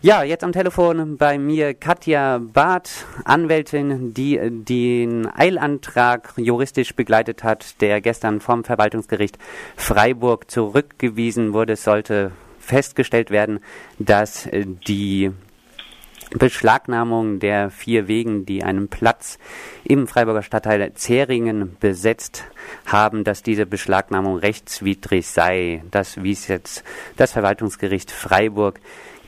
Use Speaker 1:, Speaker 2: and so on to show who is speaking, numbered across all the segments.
Speaker 1: Ja, jetzt am Telefon bei mir Katja Barth, Anwältin, die den Eilantrag juristisch begleitet hat, der gestern vom Verwaltungsgericht Freiburg zurückgewiesen wurde. Es sollte festgestellt werden, dass die Beschlagnahmung der vier Wegen, die einen Platz im Freiburger Stadtteil Zähringen besetzt haben, dass diese Beschlagnahmung rechtswidrig sei. Das wies jetzt das Verwaltungsgericht Freiburg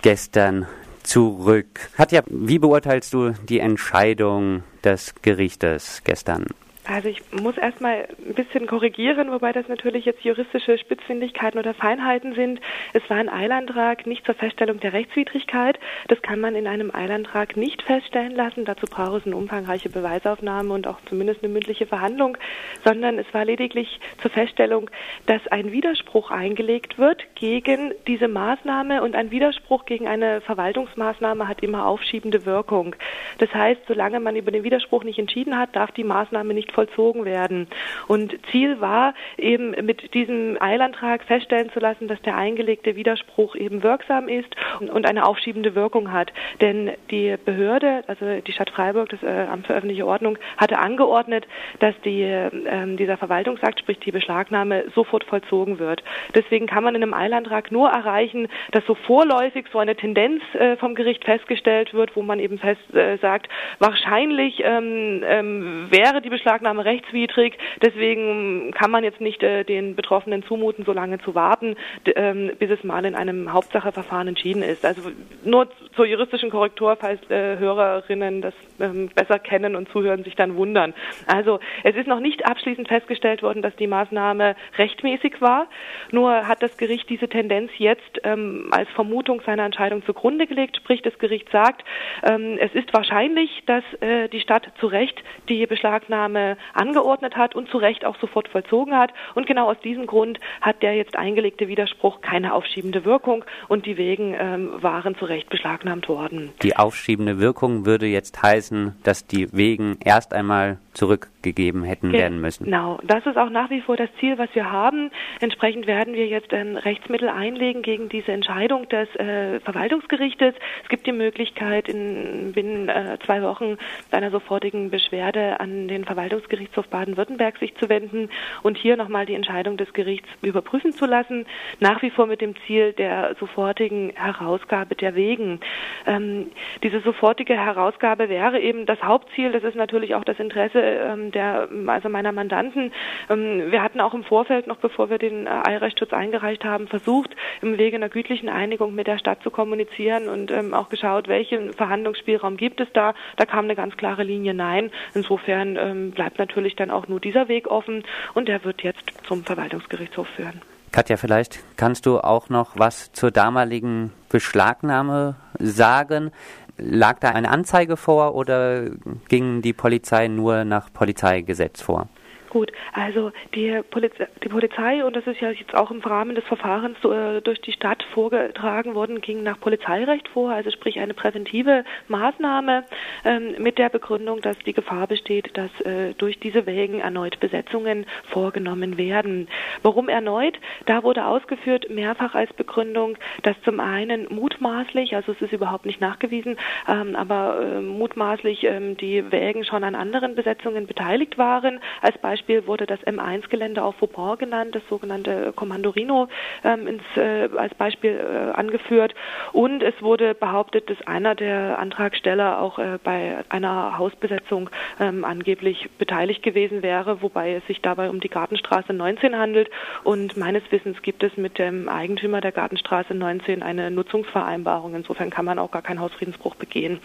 Speaker 1: gestern zurück. Katja, wie beurteilst du die Entscheidung des Gerichtes gestern?
Speaker 2: Also ich muss erstmal ein bisschen korrigieren, wobei das natürlich jetzt juristische Spitzfindigkeiten oder Feinheiten sind. Es war ein Eilantrag nicht zur Feststellung der Rechtswidrigkeit. Das kann man in einem Eilantrag nicht feststellen lassen. Dazu braucht es eine umfangreiche Beweisaufnahme und auch zumindest eine mündliche Verhandlung, sondern es war lediglich zur Feststellung, dass ein Widerspruch eingelegt wird gegen diese Maßnahme und ein Widerspruch gegen eine Verwaltungsmaßnahme hat immer aufschiebende Wirkung. Das heißt, solange man über den Widerspruch nicht entschieden hat, darf die Maßnahme nicht vollzogen werden. Und Ziel war eben mit diesem Eilantrag feststellen zu lassen, dass der eingelegte Widerspruch eben wirksam ist und eine aufschiebende Wirkung hat. Denn die Behörde, also die Stadt Freiburg, das äh, Amt für öffentliche Ordnung, hatte angeordnet, dass die, äh, dieser Verwaltungsakt, sprich die Beschlagnahme, sofort vollzogen wird. Deswegen kann man in einem Eilantrag nur erreichen, dass so vorläufig so eine Tendenz äh, vom Gericht festgestellt wird, wo man eben fest äh, sagt, wahrscheinlich ähm, ähm, wäre die Beschlagnahme Beschlagnahme rechtswidrig. Deswegen kann man jetzt nicht äh, den Betroffenen zumuten, so lange zu warten, ähm, bis es mal in einem Hauptsacheverfahren entschieden ist. Also nur zur juristischen Korrektur, falls äh, Hörerinnen das ähm, besser kennen und zuhören, sich dann wundern. Also es ist noch nicht abschließend festgestellt worden, dass die Maßnahme rechtmäßig war. Nur hat das Gericht diese Tendenz jetzt ähm, als Vermutung seiner Entscheidung zugrunde gelegt. Sprich, das Gericht sagt, ähm, es ist wahrscheinlich, dass äh, die Stadt zu Recht die Beschlagnahme angeordnet hat und zu Recht auch sofort vollzogen hat. Und genau aus diesem Grund hat der jetzt eingelegte Widerspruch keine aufschiebende Wirkung und die Wegen ähm, waren zu Recht beschlagnahmt worden.
Speaker 1: Die aufschiebende Wirkung würde jetzt heißen, dass die Wegen erst einmal zurückgegeben hätten
Speaker 2: Ge
Speaker 1: werden müssen.
Speaker 2: Genau, das ist auch nach wie vor das Ziel, was wir haben. Entsprechend werden wir jetzt ein Rechtsmittel einlegen gegen diese Entscheidung des äh, Verwaltungsgerichtes. Es gibt die Möglichkeit, in binnen äh, zwei Wochen einer sofortigen Beschwerde an den Verwaltungsgericht Verwaltungsgerichtshof Baden-Württemberg sich zu wenden und hier nochmal die Entscheidung des Gerichts überprüfen zu lassen, nach wie vor mit dem Ziel der sofortigen Herausgabe der Wegen. Ähm, diese sofortige Herausgabe wäre eben das Hauptziel. Das ist natürlich auch das Interesse ähm, der, also meiner Mandanten. Ähm, wir hatten auch im Vorfeld, noch bevor wir den äh, Eilrechtsschutz eingereicht haben, versucht, im Wege einer gütlichen Einigung mit der Stadt zu kommunizieren und ähm, auch geschaut, welchen Verhandlungsspielraum gibt es da. Da kam eine ganz klare Linie Nein. Insofern ähm, bleibt bleibt natürlich dann auch nur dieser Weg offen und der wird jetzt zum Verwaltungsgerichtshof führen.
Speaker 1: Katja, vielleicht kannst du auch noch was zur damaligen Beschlagnahme sagen. Lag da eine Anzeige vor oder ging die Polizei nur nach Polizeigesetz vor?
Speaker 2: Gut, also die, Poliz die Polizei, und das ist ja jetzt auch im Rahmen des Verfahrens äh, durch die Stadt vorgetragen worden, ging nach Polizeirecht vor, also sprich eine präventive Maßnahme ähm, mit der Begründung, dass die Gefahr besteht, dass äh, durch diese Wägen erneut Besetzungen vorgenommen werden. Warum erneut? Da wurde ausgeführt, mehrfach als Begründung, dass zum einen mutmaßlich, also es ist überhaupt nicht nachgewiesen, ähm, aber äh, mutmaßlich ähm, die Wägen schon an anderen Besetzungen beteiligt waren. Als Beispiel Beispiel wurde das M1-Gelände auf Vauban genannt, das sogenannte Kommando Rino ähm, ins, äh, als Beispiel äh, angeführt. Und es wurde behauptet, dass einer der Antragsteller auch äh, bei einer Hausbesetzung ähm, angeblich beteiligt gewesen wäre, wobei es sich dabei um die Gartenstraße 19 handelt. Und meines Wissens gibt es mit dem Eigentümer der Gartenstraße 19 eine Nutzungsvereinbarung. Insofern kann man auch gar keinen Hausfriedensbruch begehen.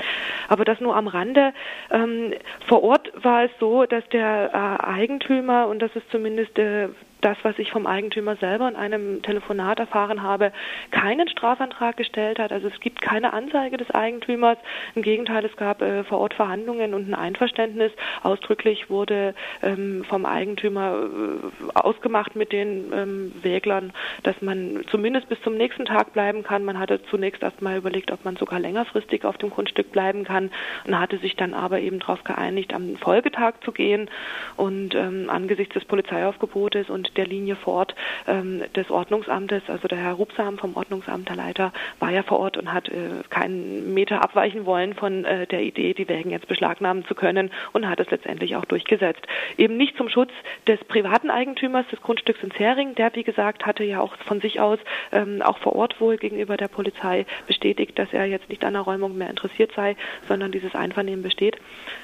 Speaker 2: Aber das nur am Rande. Ähm, vor Ort war es so, dass der äh, Eigentümer Eigentümer, und das ist zumindest äh, das, was ich vom Eigentümer selber in einem Telefonat erfahren habe, keinen Strafantrag gestellt hat. Also es gibt keine Anzeige des Eigentümers. Im Gegenteil, es gab äh, vor Ort Verhandlungen und ein Einverständnis. Ausdrücklich wurde ähm, vom Eigentümer äh, ausgemacht mit den ähm, Wäglern, dass man zumindest bis zum nächsten Tag bleiben kann. Man hatte zunächst erst mal überlegt, ob man sogar längerfristig auf dem Grundstück bleiben kann und hatte sich dann aber eben darauf geeinigt, am Folgetag zu gehen. Und ähm, angesichts des Polizeiaufgebotes und der Linie fort ähm, des Ordnungsamtes. Also der Herr Rupsam vom Ordnungsamt, der Leiter, war ja vor Ort und hat äh, keinen Meter abweichen wollen von äh, der Idee, die Wägen jetzt beschlagnahmen zu können und hat es letztendlich auch durchgesetzt. Eben nicht zum Schutz des privaten Eigentümers des Grundstücks in Zering, der wie gesagt hatte ja auch von sich aus ähm, auch vor Ort wohl gegenüber der Polizei bestätigt, dass er jetzt nicht an der Räumung mehr interessiert sei, sondern dieses Einvernehmen besteht,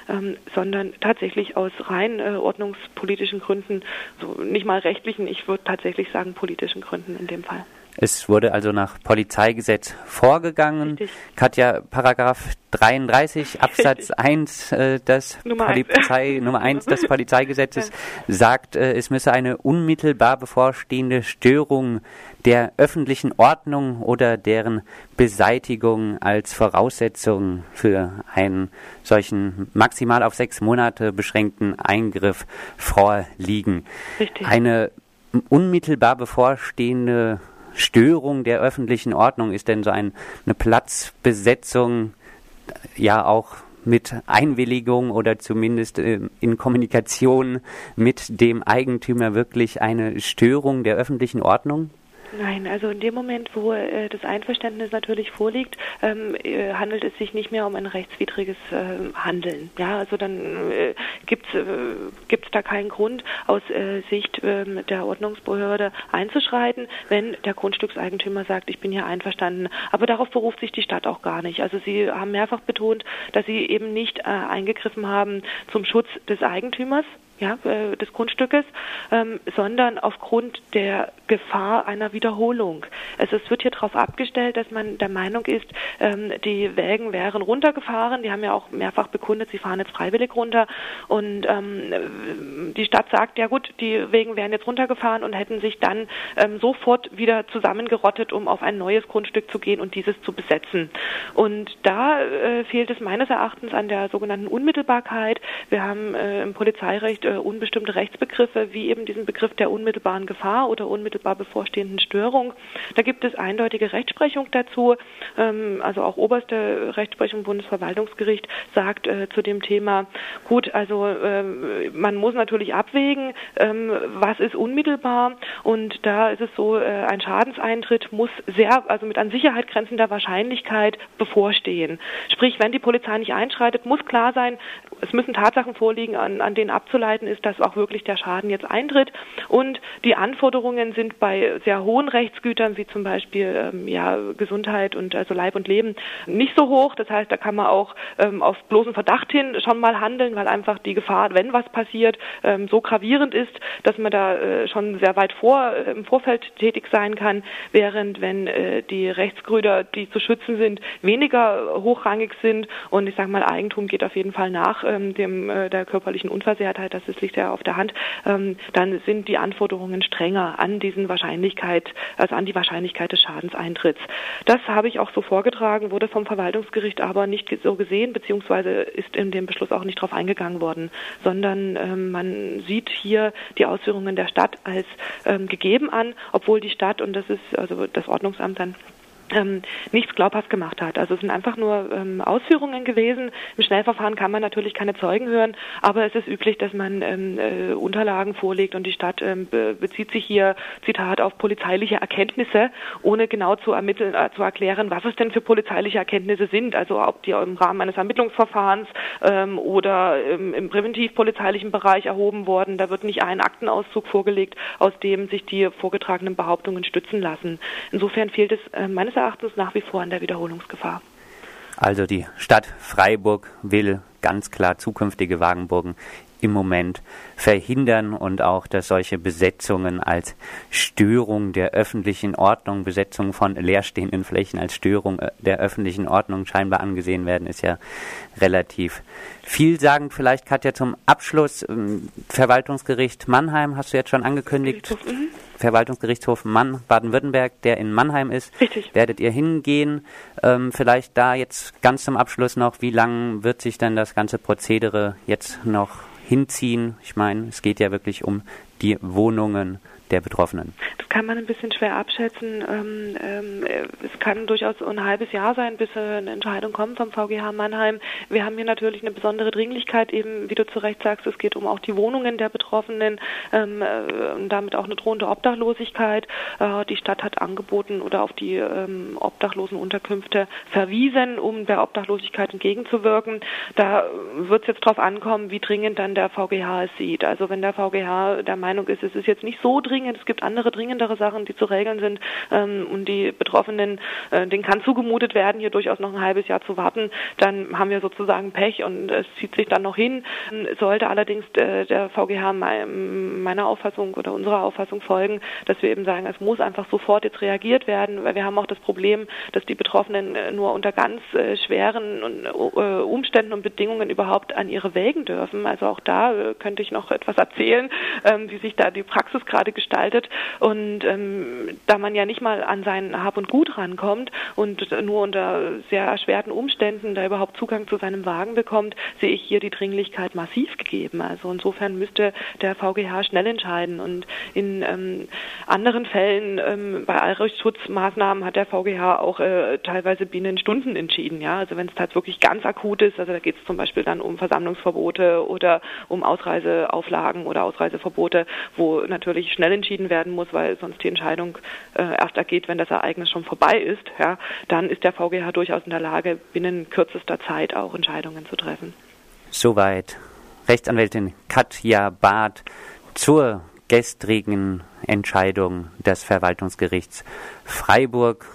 Speaker 2: ähm, sondern tatsächlich aus rein äh, ordnungspolitischen Gründen, so nicht mal rechtlichen, ich würde tatsächlich sagen politischen Gründen in dem Fall.
Speaker 1: Es wurde also nach Polizeigesetz vorgegangen. Richtig. Katja, Paragraph 33 Absatz 1 äh, des Nummer Polizei, 1. Nummer 1 des Polizeigesetzes ja. sagt, äh, es müsse eine unmittelbar bevorstehende Störung der öffentlichen Ordnung oder deren Beseitigung als Voraussetzung für einen solchen maximal auf sechs Monate beschränkten Eingriff vorliegen. Richtig. Eine unmittelbar bevorstehende Störung der öffentlichen Ordnung ist denn so ein, eine Platzbesetzung ja auch mit Einwilligung oder zumindest äh, in Kommunikation mit dem Eigentümer wirklich eine Störung der öffentlichen Ordnung?
Speaker 2: Nein, also in dem Moment, wo äh, das Einverständnis natürlich vorliegt, ähm, äh, handelt es sich nicht mehr um ein rechtswidriges äh, Handeln. Ja, also dann äh, gibt es äh, da keinen Grund aus äh, Sicht ähm, der Ordnungsbehörde einzuschreiten, wenn der Grundstückseigentümer sagt, ich bin hier einverstanden. Aber darauf beruft sich die Stadt auch gar nicht. Also Sie haben mehrfach betont, dass Sie eben nicht äh, eingegriffen haben zum Schutz des Eigentümers, ja, äh, des Grundstückes, ähm, sondern aufgrund der Gefahr einer Wiederholung. Also es wird hier darauf abgestellt, dass man der Meinung ist, ähm, die Wägen wären runtergefahren. Die haben ja auch mehrfach bekundet, sie fahren jetzt freiwillig runter. Und ähm, die Stadt sagt, ja gut, die Wägen wären jetzt runtergefahren und hätten sich dann ähm, sofort wieder zusammengerottet, um auf ein neues Grundstück zu gehen und dieses zu besetzen. Und da äh, fehlt es meines Erachtens an der sogenannten Unmittelbarkeit. Wir haben äh, im Polizeirecht äh, unbestimmte Rechtsbegriffe, wie eben diesen Begriff der unmittelbaren Gefahr oder unmittelbar bevorstehenden Störung. Da gibt es eindeutige Rechtsprechung dazu. Ähm, also auch oberste Rechtsprechung Bundesverwaltungsgericht sagt äh, zu dem Thema, gut, also äh, man muss natürlich abwägen, ähm, was ist unmittelbar und da ist es so, äh, ein Schadenseintritt muss sehr, also mit an Sicherheit grenzender Wahrscheinlichkeit bevorstehen. Sprich, wenn die Polizei nicht einschreitet, muss klar sein, es müssen Tatsachen vorliegen, an, an denen abzuleiten ist, dass auch wirklich der Schaden jetzt eintritt. Und die Anforderungen sind bei sehr hohen Rechtsgütern, wie zum Beispiel ähm, ja, Gesundheit und also Leib und Leben, nicht so hoch. Das heißt, da kann man auch ähm, auf bloßen Verdacht hin schon mal handeln, weil einfach die Gefahr, wenn was passiert, ähm, so gravierend ist, dass man da äh, schon sehr weit vor äh, im Vorfeld tätig sein kann, während wenn äh, die Rechtsgrüter, die zu schützen sind, weniger hochrangig sind und ich sage mal, Eigentum geht auf jeden Fall nach ähm, dem, äh, der körperlichen Unversehrtheit, das ist, liegt ja auf der Hand, ähm, dann sind die Anforderungen strenger an diesen Wahrscheinlichkeit, also an die Wahrscheinlichkeit des Schadenseintritts. Das habe ich auch so vorgetragen, wurde vom Verwaltungsgericht aber nicht so gesehen, beziehungsweise ist in dem Beschluss auch nicht darauf eingegangen worden, sondern ähm, man sieht hier die Ausführungen der Stadt als ähm, gegeben an, obwohl die Stadt, und das ist also das Ordnungsamt dann ähm, nichts glaubhaft gemacht hat. Also es sind einfach nur ähm, Ausführungen gewesen. Im Schnellverfahren kann man natürlich keine Zeugen hören, aber es ist üblich, dass man ähm, äh, Unterlagen vorlegt und die Stadt ähm, be bezieht sich hier, Zitat, auf polizeiliche Erkenntnisse, ohne genau zu ermitteln, äh, zu erklären, was es denn für polizeiliche Erkenntnisse sind. Also ob die im Rahmen eines Ermittlungsverfahrens ähm, oder ähm, im präventivpolizeilichen Bereich erhoben worden. Da wird nicht ein Aktenauszug vorgelegt, aus dem sich die vorgetragenen Behauptungen stützen lassen. Insofern fehlt es äh, meines Erachtens nach wie vor an der Wiederholungsgefahr.
Speaker 1: Also die Stadt Freiburg will ganz klar zukünftige Wagenburgen im Moment verhindern und auch, dass solche Besetzungen als Störung der öffentlichen Ordnung, Besetzung von leerstehenden Flächen als Störung äh, der öffentlichen Ordnung scheinbar angesehen werden, ist ja relativ vielsagend. Vielleicht, Katja, zum Abschluss, ähm, Verwaltungsgericht Mannheim hast du jetzt schon angekündigt. Mhm. Verwaltungsgerichtshof Mann, Baden-Württemberg, der in Mannheim ist. Richtig. Werdet ihr hingehen? Ähm, vielleicht da jetzt ganz zum Abschluss noch, wie lang wird sich denn das ganze Prozedere jetzt noch hinziehen. Ich meine, es geht ja wirklich um die Wohnungen der Betroffenen?
Speaker 2: Das kann man ein bisschen schwer abschätzen. Ähm, ähm, es kann durchaus ein halbes Jahr sein, bis eine Entscheidung kommt vom VGH Mannheim. Wir haben hier natürlich eine besondere Dringlichkeit, eben wie du zu Recht sagst, es geht um auch die Wohnungen der Betroffenen ähm, äh, und damit auch eine drohende Obdachlosigkeit. Äh, die Stadt hat angeboten oder auf die ähm, Obdachlosenunterkünfte verwiesen, um der Obdachlosigkeit entgegenzuwirken. Da wird es jetzt darauf ankommen, wie dringend dann der VGH es sieht. Also wenn der VGH der Meinung ist, es ist jetzt nicht so dringend, es gibt andere dringendere Sachen, die zu regeln sind ähm, und die Betroffenen, äh, denen kann zugemutet werden, hier durchaus noch ein halbes Jahr zu warten, dann haben wir sozusagen Pech und es zieht sich dann noch hin. Sollte allerdings äh, der VGH meiner Auffassung oder unserer Auffassung folgen, dass wir eben sagen, es muss einfach sofort jetzt reagiert werden, weil wir haben auch das Problem, dass die Betroffenen äh, nur unter ganz äh, schweren Umständen und Bedingungen überhaupt an ihre Wägen dürfen. Also auch da könnte ich noch etwas erzählen, ähm, wie sich da die Praxis gerade gestaltet. Und ähm, da man ja nicht mal an sein Hab und Gut rankommt und nur unter sehr erschwerten Umständen da überhaupt Zugang zu seinem Wagen bekommt, sehe ich hier die Dringlichkeit massiv gegeben. Also insofern müsste der VGH schnell entscheiden. Und in ähm, anderen Fällen ähm, bei Allrechtsschutzmaßnahmen hat der VGH auch äh, teilweise binnen Stunden entschieden. Ja, also wenn es halt wirklich ganz akut ist, also da geht es zum Beispiel dann um Versammlungsverbote oder um Ausreiseauflagen oder Ausreiseverbote, wo natürlich schnell entschieden werden muss, weil sonst die Entscheidung äh, erst ergeht, wenn das Ereignis schon vorbei ist. Ja, dann ist der VGH durchaus in der Lage, binnen kürzester Zeit auch Entscheidungen zu treffen.
Speaker 1: Soweit Rechtsanwältin Katja Barth zur gestrigen Entscheidung des Verwaltungsgerichts Freiburg